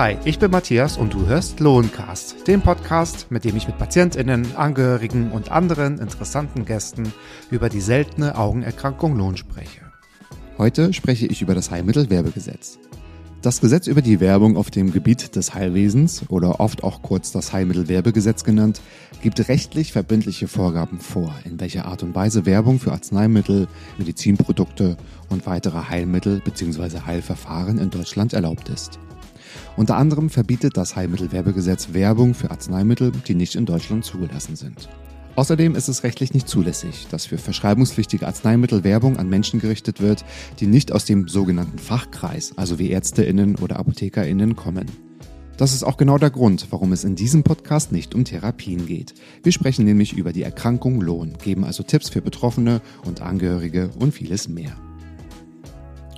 Hi, ich bin Matthias und du hörst Lohncast, den Podcast, mit dem ich mit PatientInnen, Angehörigen und anderen interessanten Gästen über die seltene Augenerkrankung Lohn spreche. Heute spreche ich über das Heilmittelwerbegesetz. Das Gesetz über die Werbung auf dem Gebiet des Heilwesens oder oft auch kurz das Heilmittelwerbegesetz genannt, gibt rechtlich verbindliche Vorgaben vor, in welcher Art und Weise Werbung für Arzneimittel, Medizinprodukte und weitere Heilmittel bzw. Heilverfahren in Deutschland erlaubt ist. Unter anderem verbietet das Heilmittelwerbegesetz Werbung für Arzneimittel, die nicht in Deutschland zugelassen sind. Außerdem ist es rechtlich nicht zulässig, dass für verschreibungspflichtige Arzneimittel Werbung an Menschen gerichtet wird, die nicht aus dem sogenannten Fachkreis, also wie Ärztinnen oder Apothekerinnen, kommen. Das ist auch genau der Grund, warum es in diesem Podcast nicht um Therapien geht. Wir sprechen nämlich über die Erkrankung Lohn, geben also Tipps für Betroffene und Angehörige und vieles mehr.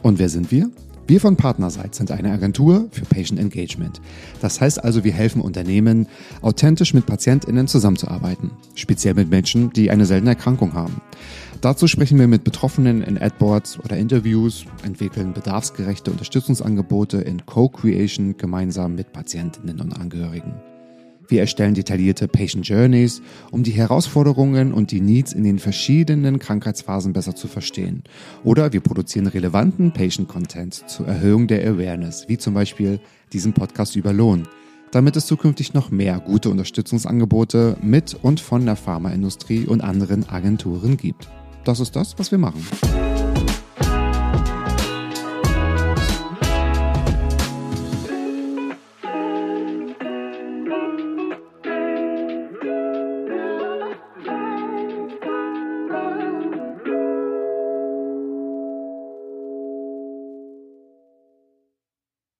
Und wer sind wir? Wir von Partnerseits sind eine Agentur für Patient Engagement. Das heißt also, wir helfen Unternehmen, authentisch mit PatientInnen zusammenzuarbeiten. Speziell mit Menschen, die eine seltene Erkrankung haben. Dazu sprechen wir mit Betroffenen in Adboards oder Interviews, entwickeln bedarfsgerechte Unterstützungsangebote in Co-Creation gemeinsam mit Patientinnen und Angehörigen. Wir erstellen detaillierte Patient Journeys, um die Herausforderungen und die Needs in den verschiedenen Krankheitsphasen besser zu verstehen. Oder wir produzieren relevanten Patient Content zur Erhöhung der Awareness, wie zum Beispiel diesen Podcast über Lohn, damit es zukünftig noch mehr gute Unterstützungsangebote mit und von der Pharmaindustrie und anderen Agenturen gibt. Das ist das, was wir machen.